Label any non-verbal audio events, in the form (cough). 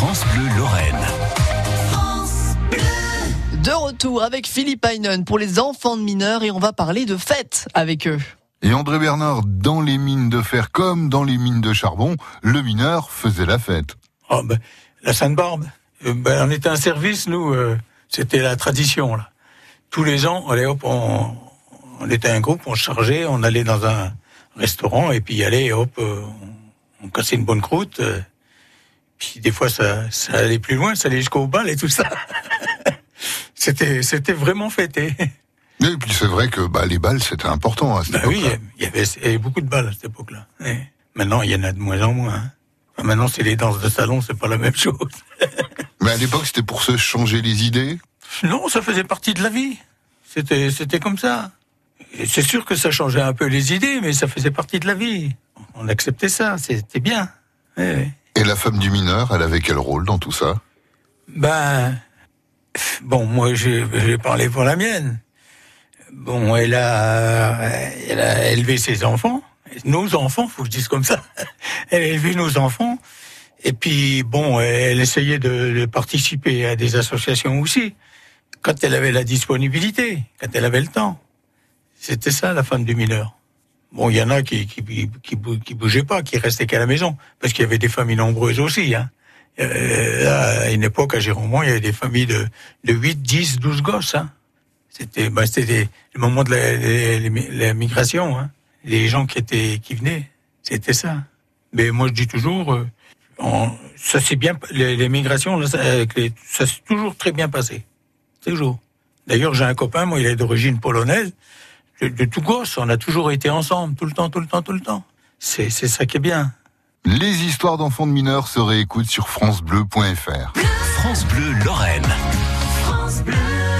France Bleu Lorraine. De retour avec Philippe Heinen pour les enfants de mineurs et on va parler de fêtes avec eux. Et André Bernard, dans les mines de fer comme dans les mines de charbon, le mineur faisait la fête. Oh, ben, la Sainte-Barbe. Euh, ben, on était un service, nous, euh, c'était la tradition. Là. Tous les ans, allez, hop, on, on était un groupe, on se chargeait, on allait dans un restaurant et puis allez, hop, euh, on, cassait une bonne croûte. Puis des fois, ça, ça allait plus loin, ça allait jusqu'au bal et tout ça. (laughs) c'était, c'était vraiment fêté. Et puis c'est vrai que bah, les balles, c'était important à cette Bah oui, il y avait, il y avait beaucoup de balles à cette époque-là. Et maintenant, il y en a de moins en moins. hein. Enfin, maintenant, c'est les danses de salon, c'est pas la même chose. (laughs) Mais à l'époque, c'était pour se changer les idées? Non, ça faisait partie de la vie. C'était, c'était comme ça. C'est sûr que ça changeait un peu les idées, mais ça faisait partie de la vie. On acceptait ça, c'était bien. Eh oui. Femme du mineur, elle avait quel rôle dans tout ça? Ben, bon, moi, j'ai parlé pour la mienne. Bon, elle a, élevé ses enfants, nos enfants, faut que je dise comme ça. (laughs) Elle a élevé nos enfants. Et puis, bon, elle essayait de participer à des associations aussi, quand elle avait la disponibilité, quand elle avait le temps. C'était ça, la femme du mineur. Bon, il y en a qui, qui, qui, qui bougeaient pas, qui restaient qu'à la maison, parce qu'il y avait des familles nombreuses aussi, hein. Euh, à une époque, à Gérondmont, il y avait des familles de, de 8, 10, 12 gosses. Hein. C'était bah, c'était le moment de la, la- la migration. Hein. Les gens qui étaient qui venaient, c'était ça. Mais moi, je dis toujours, euh, en- ça s'est bien, les, les migrations, ça, ça s'est toujours très bien passé. Toujours. D'ailleurs, j'ai un copain, moi, il est d'origine polonaise de, tout gauche, on a toujours été ensemble, tout le temps, tout le temps, tout le temps. C'est ça qui est bien. Les histoires d'enfants de mineurs se réécoutent sur francebleu.fr. France Bleu Lorraine. France Bleu.